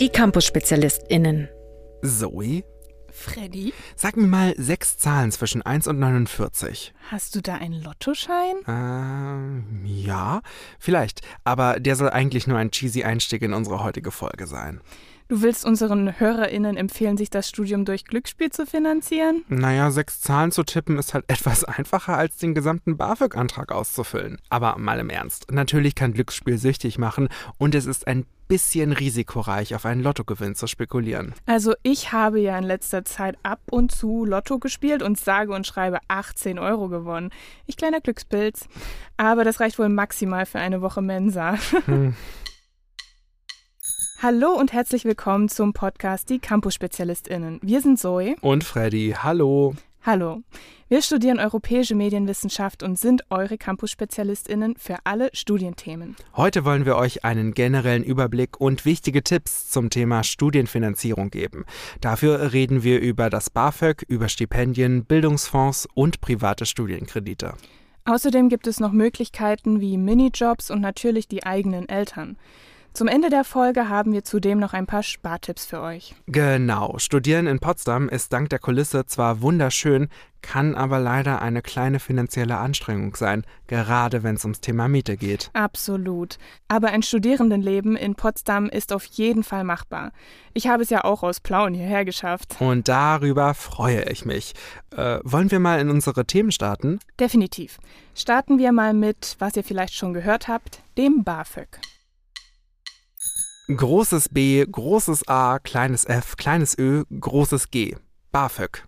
Die Campus-SpezialistInnen. Zoe, Freddy, sag mir mal sechs Zahlen zwischen 1 und 49. hast du da einen Lottoschein? Ähm, ja, vielleicht. Aber der soll eigentlich nur ein cheesy Einstieg in unsere heutige Folge sein. Du willst unseren HörerInnen empfehlen, sich das Studium durch Glücksspiel zu finanzieren? Naja, sechs Zahlen zu tippen ist halt etwas einfacher, als den gesamten BAföG-Antrag auszufüllen. Aber mal im Ernst. Natürlich kann Glücksspiel süchtig machen und es ist ein bisschen risikoreich, auf einen Lottogewinn zu spekulieren. Also ich habe ja in letzter Zeit ab und zu Lotto gespielt und sage und schreibe 18 Euro gewonnen. Ich kleiner Glückspilz. Aber das reicht wohl maximal für eine Woche Mensa. Hm. Hallo und herzlich willkommen zum Podcast Die Campus-SpezialistInnen. Wir sind Zoe. Und Freddy, hallo. Hallo. Wir studieren europäische Medienwissenschaft und sind eure Campus-SpezialistInnen für alle Studienthemen. Heute wollen wir euch einen generellen Überblick und wichtige Tipps zum Thema Studienfinanzierung geben. Dafür reden wir über das BAföG, über Stipendien, Bildungsfonds und private Studienkredite. Außerdem gibt es noch Möglichkeiten wie Minijobs und natürlich die eigenen Eltern. Zum Ende der Folge haben wir zudem noch ein paar Spartipps für euch. Genau, Studieren in Potsdam ist dank der Kulisse zwar wunderschön, kann aber leider eine kleine finanzielle Anstrengung sein, gerade wenn es ums Thema Miete geht. Absolut. Aber ein Studierendenleben in Potsdam ist auf jeden Fall machbar. Ich habe es ja auch aus Plauen hierher geschafft. Und darüber freue ich mich. Äh, wollen wir mal in unsere Themen starten? Definitiv. Starten wir mal mit, was ihr vielleicht schon gehört habt, dem BAföG. Großes B, großes A, kleines F, kleines Ö, großes G. BAföG.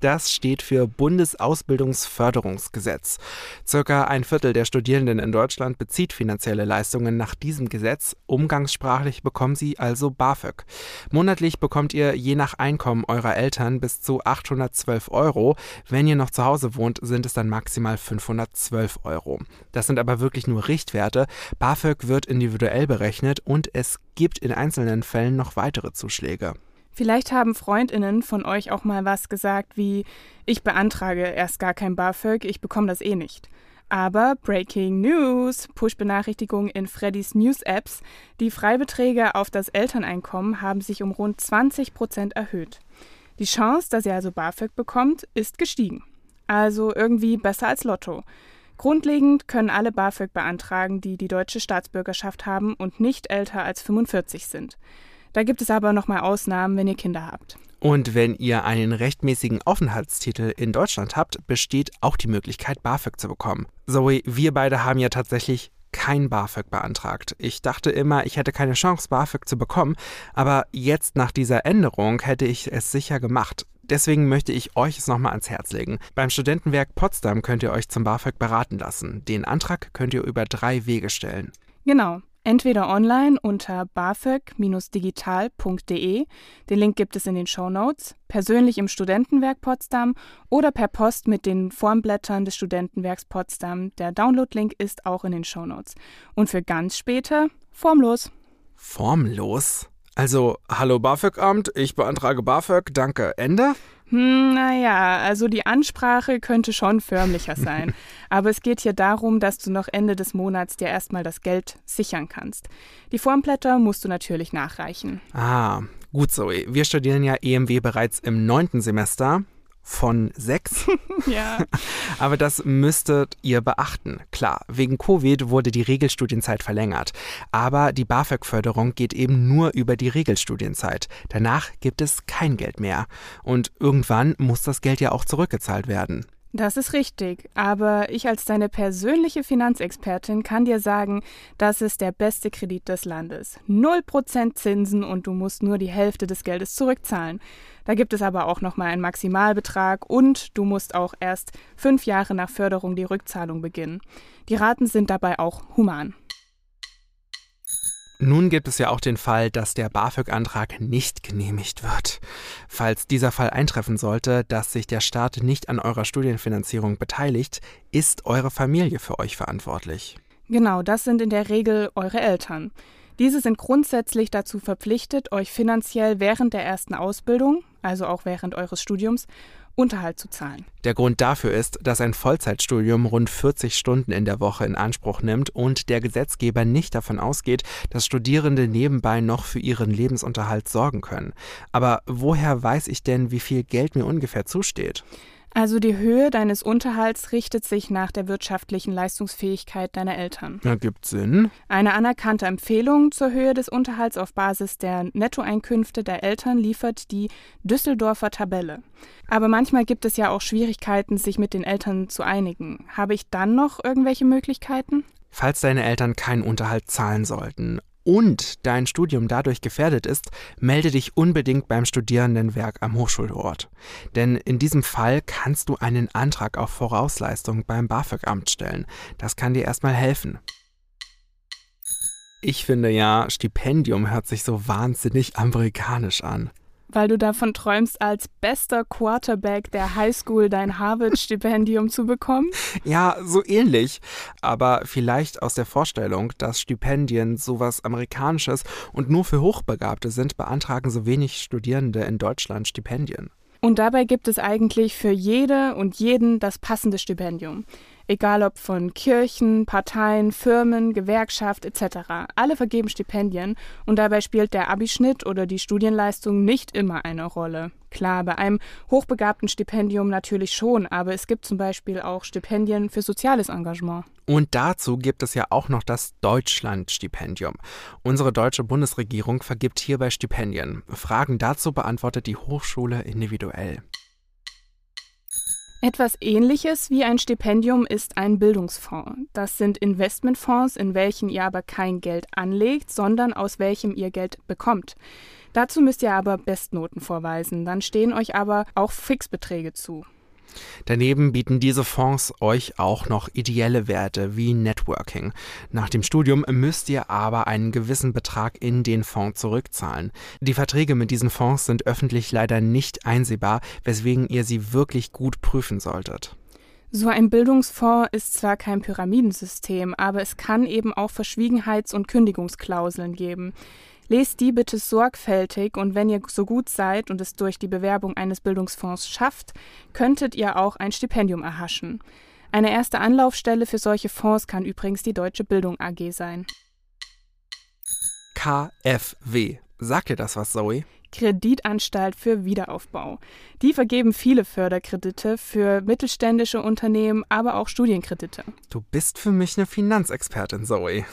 Das steht für Bundesausbildungsförderungsgesetz. Circa ein Viertel der Studierenden in Deutschland bezieht finanzielle Leistungen nach diesem Gesetz. Umgangssprachlich bekommen sie also BAföG. Monatlich bekommt ihr je nach Einkommen eurer Eltern bis zu 812 Euro. Wenn ihr noch zu Hause wohnt, sind es dann maximal 512 Euro. Das sind aber wirklich nur Richtwerte. BAföG wird individuell berechnet und es gibt in einzelnen Fällen noch weitere Zuschläge. Vielleicht haben Freundinnen von euch auch mal was gesagt wie ich beantrage erst gar kein BAföG, ich bekomme das eh nicht. Aber Breaking News, Push-Benachrichtigungen in Freddys News-Apps, die Freibeträge auf das Elterneinkommen haben sich um rund 20 Prozent erhöht. Die Chance, dass ihr also BAföG bekommt, ist gestiegen. Also irgendwie besser als Lotto. Grundlegend können alle BAföG beantragen, die die deutsche Staatsbürgerschaft haben und nicht älter als 45 sind. Da gibt es aber nochmal Ausnahmen, wenn ihr Kinder habt. Und wenn ihr einen rechtmäßigen Aufenthaltstitel in Deutschland habt, besteht auch die Möglichkeit, BAföG zu bekommen. Zoe, wir beide haben ja tatsächlich kein BAföG beantragt. Ich dachte immer, ich hätte keine Chance, BAföG zu bekommen, aber jetzt nach dieser Änderung hätte ich es sicher gemacht. Deswegen möchte ich euch es nochmal ans Herz legen. Beim Studentenwerk Potsdam könnt ihr euch zum BAföG beraten lassen. Den Antrag könnt ihr über drei Wege stellen. Genau. Entweder online unter bafög-digital.de, den Link gibt es in den Show Notes, persönlich im Studentenwerk Potsdam oder per Post mit den Formblättern des Studentenwerks Potsdam. Der Download-Link ist auch in den Show Notes. Und für ganz später formlos. Formlos? Also, hallo BAföG-Amt, ich beantrage BAföG, danke, Ende? Hm, naja, also die Ansprache könnte schon förmlicher sein. Aber es geht hier darum, dass du noch Ende des Monats dir erstmal das Geld sichern kannst. Die Formblätter musst du natürlich nachreichen. Ah, gut, Zoe. Wir studieren ja EMW bereits im neunten Semester von sechs. ja. Aber das müsstet ihr beachten. Klar, wegen Covid wurde die Regelstudienzeit verlängert. Aber die BAföG-Förderung geht eben nur über die Regelstudienzeit. Danach gibt es kein Geld mehr. Und irgendwann muss das Geld ja auch zurückgezahlt werden. Das ist richtig, aber ich als deine persönliche Finanzexpertin kann dir sagen, das ist der beste Kredit des Landes. 0% Zinsen und du musst nur die Hälfte des Geldes zurückzahlen. Da gibt es aber auch nochmal einen Maximalbetrag und du musst auch erst fünf Jahre nach Förderung die Rückzahlung beginnen. Die Raten sind dabei auch human. Nun gibt es ja auch den Fall, dass der BAföG-Antrag nicht genehmigt wird. Falls dieser Fall eintreffen sollte, dass sich der Staat nicht an eurer Studienfinanzierung beteiligt, ist eure Familie für euch verantwortlich. Genau, das sind in der Regel eure Eltern. Diese sind grundsätzlich dazu verpflichtet, euch finanziell während der ersten Ausbildung, also auch während eures Studiums, Unterhalt zu zahlen. Der Grund dafür ist, dass ein Vollzeitstudium rund 40 Stunden in der Woche in Anspruch nimmt und der Gesetzgeber nicht davon ausgeht, dass Studierende nebenbei noch für ihren Lebensunterhalt sorgen können. Aber woher weiß ich denn, wie viel Geld mir ungefähr zusteht? Also die Höhe deines Unterhalts richtet sich nach der wirtschaftlichen Leistungsfähigkeit deiner Eltern. Ergibt Sinn. Eine anerkannte Empfehlung zur Höhe des Unterhalts auf Basis der Nettoeinkünfte der Eltern liefert die Düsseldorfer Tabelle. Aber manchmal gibt es ja auch Schwierigkeiten, sich mit den Eltern zu einigen. Habe ich dann noch irgendwelche Möglichkeiten? Falls deine Eltern keinen Unterhalt zahlen sollten und dein Studium dadurch gefährdet ist, melde dich unbedingt beim Studierendenwerk am Hochschulort. Denn in diesem Fall kannst du einen Antrag auf Vorausleistung beim BAföG-Amt stellen. Das kann dir erstmal helfen. Ich finde ja, Stipendium hört sich so wahnsinnig amerikanisch an weil du davon träumst, als bester Quarterback der Highschool dein Harvard-Stipendium zu bekommen? Ja, so ähnlich. Aber vielleicht aus der Vorstellung, dass Stipendien sowas Amerikanisches und nur für Hochbegabte sind, beantragen so wenig Studierende in Deutschland Stipendien. Und dabei gibt es eigentlich für jede und jeden das passende Stipendium egal ob von Kirchen, Parteien, Firmen, Gewerkschaft etc. Alle vergeben Stipendien und dabei spielt der Abischnitt oder die Studienleistung nicht immer eine Rolle. Klar, bei einem hochbegabten Stipendium natürlich schon, aber es gibt zum Beispiel auch Stipendien für soziales Engagement. Und dazu gibt es ja auch noch das Deutschlandstipendium. Unsere deutsche Bundesregierung vergibt hierbei Stipendien. Fragen dazu beantwortet die Hochschule individuell. Etwas ähnliches wie ein Stipendium ist ein Bildungsfonds. Das sind Investmentfonds, in welchen ihr aber kein Geld anlegt, sondern aus welchem ihr Geld bekommt. Dazu müsst ihr aber Bestnoten vorweisen, dann stehen euch aber auch Fixbeträge zu. Daneben bieten diese Fonds euch auch noch ideelle Werte wie Networking. Nach dem Studium müsst ihr aber einen gewissen Betrag in den Fonds zurückzahlen. Die Verträge mit diesen Fonds sind öffentlich leider nicht einsehbar, weswegen ihr sie wirklich gut prüfen solltet. So ein Bildungsfonds ist zwar kein Pyramidensystem, aber es kann eben auch Verschwiegenheits- und Kündigungsklauseln geben. Lest die bitte sorgfältig und wenn ihr so gut seid und es durch die Bewerbung eines Bildungsfonds schafft, könntet ihr auch ein Stipendium erhaschen. Eine erste Anlaufstelle für solche Fonds kann übrigens die Deutsche Bildung AG sein. KfW. Sagt dir das was, Zoe? Kreditanstalt für Wiederaufbau. Die vergeben viele Förderkredite für mittelständische Unternehmen, aber auch Studienkredite. Du bist für mich eine Finanzexpertin, Zoe.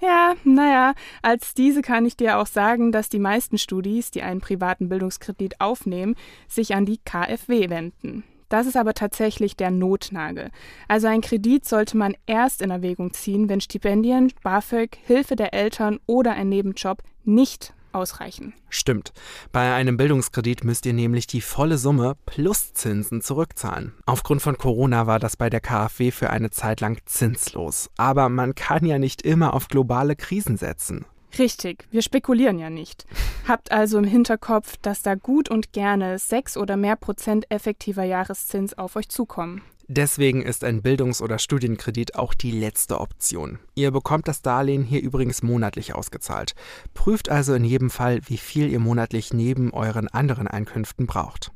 Ja, naja, als diese kann ich dir auch sagen, dass die meisten Studis, die einen privaten Bildungskredit aufnehmen, sich an die KfW wenden. Das ist aber tatsächlich der Notnagel. Also ein Kredit sollte man erst in Erwägung ziehen, wenn Stipendien, BAföG, Hilfe der Eltern oder ein Nebenjob nicht ausreichen. Stimmt. Bei einem Bildungskredit müsst ihr nämlich die volle Summe plus Zinsen zurückzahlen. Aufgrund von Corona war das bei der KfW für eine Zeit lang zinslos. Aber man kann ja nicht immer auf globale Krisen setzen. Richtig, wir spekulieren ja nicht. Habt also im Hinterkopf, dass da gut und gerne sechs oder mehr Prozent effektiver Jahreszins auf euch zukommen. Deswegen ist ein Bildungs- oder Studienkredit auch die letzte Option. Ihr bekommt das Darlehen hier übrigens monatlich ausgezahlt. Prüft also in jedem Fall, wie viel ihr monatlich neben euren anderen Einkünften braucht.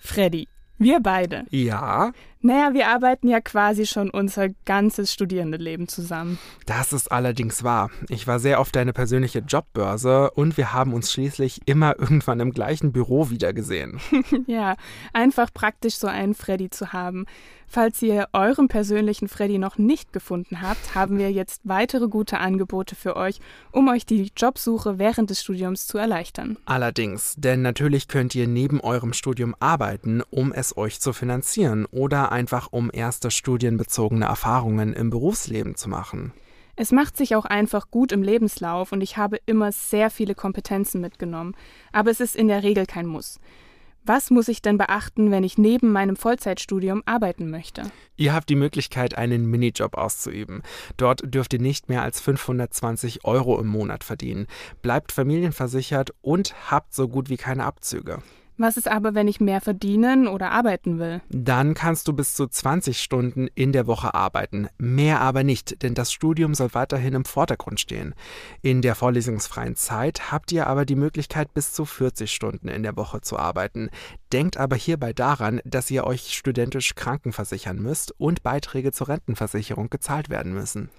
Freddy, wir beide. Ja. Naja, wir arbeiten ja quasi schon unser ganzes Studierendenleben zusammen. Das ist allerdings wahr. Ich war sehr oft deine persönliche Jobbörse und wir haben uns schließlich immer irgendwann im gleichen Büro wiedergesehen. ja, einfach praktisch so einen Freddy zu haben. Falls ihr euren persönlichen Freddy noch nicht gefunden habt, haben wir jetzt weitere gute Angebote für euch, um euch die Jobsuche während des Studiums zu erleichtern. Allerdings, denn natürlich könnt ihr neben eurem Studium arbeiten, um es euch zu finanzieren oder einfach um erste studienbezogene Erfahrungen im Berufsleben zu machen. Es macht sich auch einfach gut im Lebenslauf und ich habe immer sehr viele Kompetenzen mitgenommen, aber es ist in der Regel kein Muss. Was muss ich denn beachten, wenn ich neben meinem Vollzeitstudium arbeiten möchte? Ihr habt die Möglichkeit, einen Minijob auszuüben. Dort dürft ihr nicht mehr als 520 Euro im Monat verdienen, bleibt familienversichert und habt so gut wie keine Abzüge. Was ist aber, wenn ich mehr verdienen oder arbeiten will? Dann kannst du bis zu 20 Stunden in der Woche arbeiten. Mehr aber nicht, denn das Studium soll weiterhin im Vordergrund stehen. In der vorlesungsfreien Zeit habt ihr aber die Möglichkeit, bis zu 40 Stunden in der Woche zu arbeiten. Denkt aber hierbei daran, dass ihr euch studentisch krankenversichern müsst und Beiträge zur Rentenversicherung gezahlt werden müssen.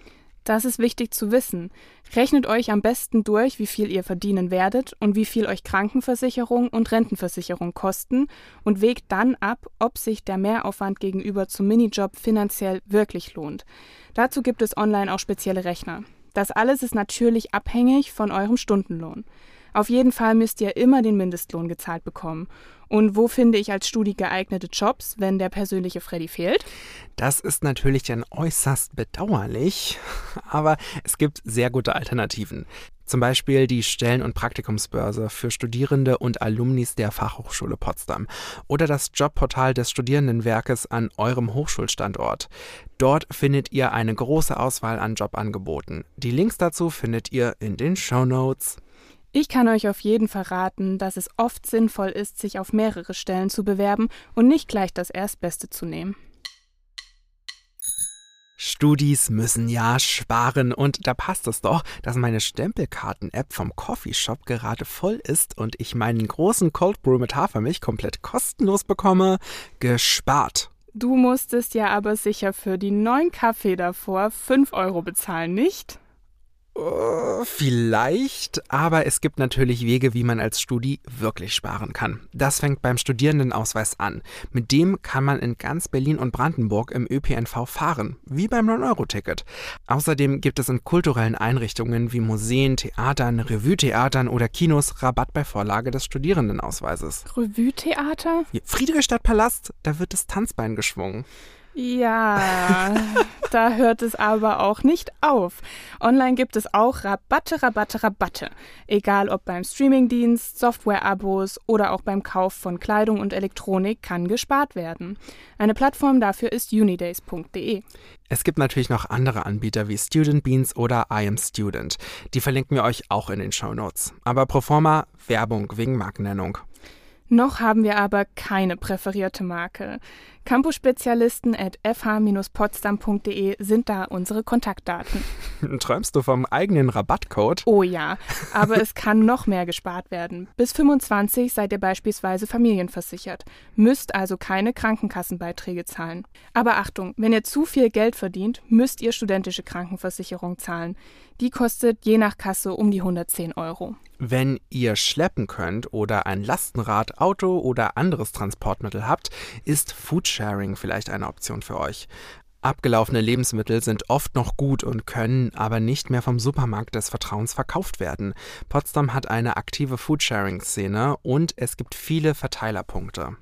Das ist wichtig zu wissen. Rechnet euch am besten durch, wie viel ihr verdienen werdet und wie viel euch Krankenversicherung und Rentenversicherung kosten und wägt dann ab, ob sich der Mehraufwand gegenüber zum Minijob finanziell wirklich lohnt. Dazu gibt es online auch spezielle Rechner. Das alles ist natürlich abhängig von eurem Stundenlohn. Auf jeden Fall müsst ihr immer den Mindestlohn gezahlt bekommen. Und wo finde ich als Studi geeignete Jobs, wenn der persönliche Freddy fehlt? Das ist natürlich dann äußerst bedauerlich, aber es gibt sehr gute Alternativen. Zum Beispiel die Stellen- und Praktikumsbörse für Studierende und Alumnis der Fachhochschule Potsdam oder das Jobportal des Studierendenwerkes an eurem Hochschulstandort. Dort findet ihr eine große Auswahl an Jobangeboten. Die Links dazu findet ihr in den Show Notes. Ich kann euch auf jeden Fall raten, dass es oft sinnvoll ist, sich auf mehrere Stellen zu bewerben und nicht gleich das Erstbeste zu nehmen. Studis müssen ja sparen und da passt es doch, dass meine Stempelkarten-App vom Coffeeshop gerade voll ist und ich meinen großen Cold Brew mit Hafermilch komplett kostenlos bekomme. Gespart. Du musstest ja aber sicher für die neuen Kaffee davor 5 Euro bezahlen, nicht? Vielleicht, aber es gibt natürlich Wege, wie man als Studi wirklich sparen kann. Das fängt beim Studierendenausweis an. Mit dem kann man in ganz Berlin und Brandenburg im ÖPNV fahren, wie beim 9-Euro-Ticket. Außerdem gibt es in kulturellen Einrichtungen wie Museen, Theatern, Revue-Theatern oder Kinos Rabatt bei Vorlage des Studierendenausweises. Revue-Theater? Friedrichstadtpalast, da wird das Tanzbein geschwungen. Ja, da hört es aber auch nicht auf. Online gibt es auch Rabatte, Rabatte, Rabatte. Egal ob beim Streamingdienst, Software-Abos oder auch beim Kauf von Kleidung und Elektronik kann gespart werden. Eine Plattform dafür ist unidays.de. Es gibt natürlich noch andere Anbieter wie Student Beans oder I Am Student. Die verlinken wir euch auch in den Show Notes. Aber pro forma Werbung wegen Markennennung. Noch haben wir aber keine präferierte Marke. Campus-Spezialisten at fh-potsdam.de sind da unsere Kontaktdaten. Träumst du vom eigenen Rabattcode? Oh ja, aber es kann noch mehr gespart werden. Bis 25 seid ihr beispielsweise familienversichert, müsst also keine Krankenkassenbeiträge zahlen. Aber Achtung, wenn ihr zu viel Geld verdient, müsst ihr studentische Krankenversicherung zahlen. Die kostet je nach Kasse um die 110 Euro. Wenn ihr schleppen könnt oder ein Lastenrad, Auto oder anderes Transportmittel habt, ist Foodsharing vielleicht eine Option für euch. Abgelaufene Lebensmittel sind oft noch gut und können aber nicht mehr vom Supermarkt des Vertrauens verkauft werden. Potsdam hat eine aktive Foodsharing-Szene und es gibt viele Verteilerpunkte.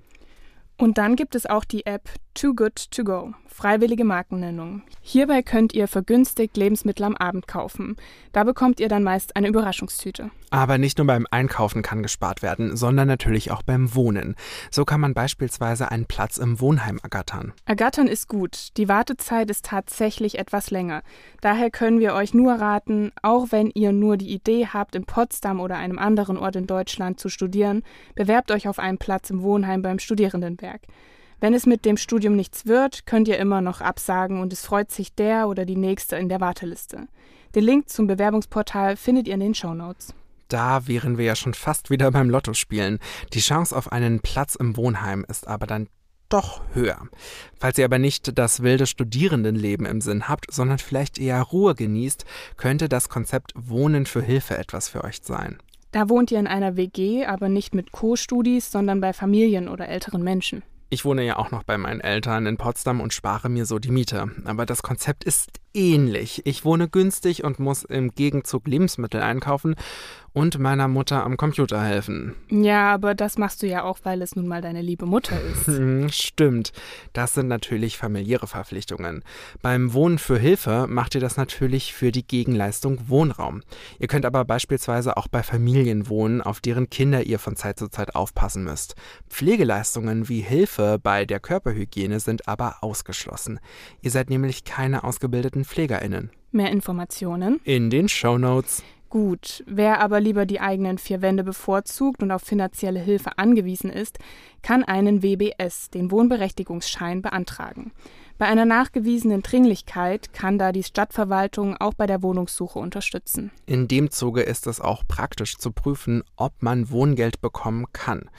Und dann gibt es auch die App Too Good To Go, freiwillige Markennennung. Hierbei könnt ihr vergünstigt Lebensmittel am Abend kaufen. Da bekommt ihr dann meist eine Überraschungstüte. Aber nicht nur beim Einkaufen kann gespart werden, sondern natürlich auch beim Wohnen. So kann man beispielsweise einen Platz im Wohnheim ergattern. Ergattern ist gut. Die Wartezeit ist tatsächlich etwas länger. Daher können wir euch nur raten, auch wenn ihr nur die Idee habt, in Potsdam oder einem anderen Ort in Deutschland zu studieren, bewerbt euch auf einen Platz im Wohnheim beim Studierendenwerk. Wenn es mit dem Studium nichts wird, könnt ihr immer noch absagen und es freut sich der oder die Nächste in der Warteliste. Den Link zum Bewerbungsportal findet ihr in den Show Notes. Da wären wir ja schon fast wieder beim Lottospielen. Die Chance auf einen Platz im Wohnheim ist aber dann doch höher. Falls ihr aber nicht das wilde Studierendenleben im Sinn habt, sondern vielleicht eher Ruhe genießt, könnte das Konzept Wohnen für Hilfe etwas für euch sein. Da wohnt ihr in einer WG, aber nicht mit Co-Studis, sondern bei Familien oder älteren Menschen. Ich wohne ja auch noch bei meinen Eltern in Potsdam und spare mir so die Miete. Aber das Konzept ist ähnlich. Ich wohne günstig und muss im Gegenzug Lebensmittel einkaufen und meiner Mutter am Computer helfen. Ja, aber das machst du ja auch, weil es nun mal deine liebe Mutter ist. Hm, stimmt. Das sind natürlich familiäre Verpflichtungen. Beim Wohnen für Hilfe macht ihr das natürlich für die Gegenleistung Wohnraum. Ihr könnt aber beispielsweise auch bei Familien wohnen, auf deren Kinder ihr von Zeit zu Zeit aufpassen müsst. Pflegeleistungen wie Hilfe bei der Körperhygiene sind aber ausgeschlossen. Ihr seid nämlich keine ausgebildeten PflegerInnen. Mehr Informationen in den Show Notes. gut. Wer aber lieber die eigenen vier Wände bevorzugt und auf finanzielle Hilfe angewiesen ist, kann einen WBS, den Wohnberechtigungsschein, beantragen. Bei einer nachgewiesenen Dringlichkeit kann da die Stadtverwaltung auch bei der Wohnungssuche unterstützen. In dem Zuge ist es auch praktisch zu prüfen, ob man Wohngeld bekommen kann.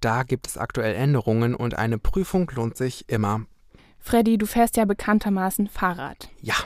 Da gibt es aktuell Änderungen und eine Prüfung lohnt sich immer. Freddy, du fährst ja bekanntermaßen Fahrrad. Ja.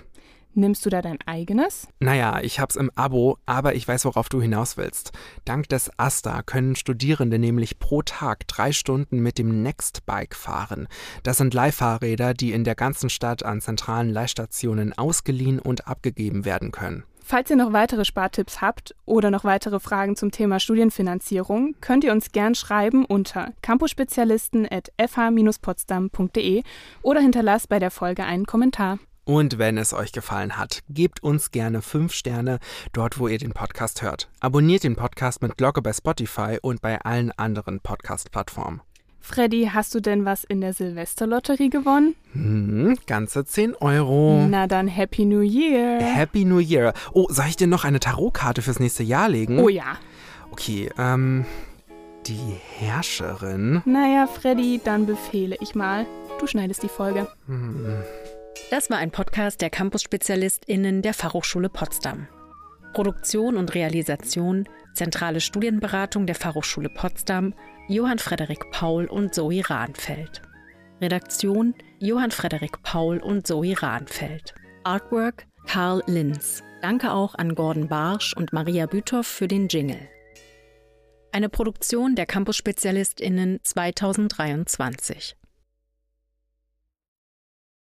Nimmst du da dein eigenes? Naja, ich hab's im Abo, aber ich weiß, worauf du hinaus willst. Dank des Asta können Studierende nämlich pro Tag drei Stunden mit dem Nextbike fahren. Das sind Leihfahrräder, die in der ganzen Stadt an zentralen Leihstationen ausgeliehen und abgegeben werden können. Falls ihr noch weitere Spartipps habt oder noch weitere Fragen zum Thema Studienfinanzierung, könnt ihr uns gern schreiben unter campusspezialisten.fh-potsdam.de oder hinterlasst bei der Folge einen Kommentar. Und wenn es euch gefallen hat, gebt uns gerne 5 Sterne dort, wo ihr den Podcast hört. Abonniert den Podcast mit Glocke bei Spotify und bei allen anderen Podcast-Plattformen. Freddy, hast du denn was in der Silvesterlotterie gewonnen? Hm, ganze 10 Euro. Na dann Happy New Year. Happy New Year. Oh, soll ich dir noch eine Tarotkarte fürs nächste Jahr legen? Oh ja. Okay, ähm, die Herrscherin. Naja, Freddy, dann befehle ich mal. Du schneidest die Folge. Hm. Das war ein Podcast der Campus-SpezialistInnen der Fachhochschule Potsdam. Produktion und Realisation, zentrale Studienberatung der Fachhochschule Potsdam, Johann Frederik Paul und Zoe Rahnfeld. Redaktion Johann Frederik Paul und Zoe Rahnfeld. Artwork Karl Linz. Danke auch an Gordon Barsch und Maria Büthoff für den Jingle. Eine Produktion der Campus-SpezialistInnen 2023.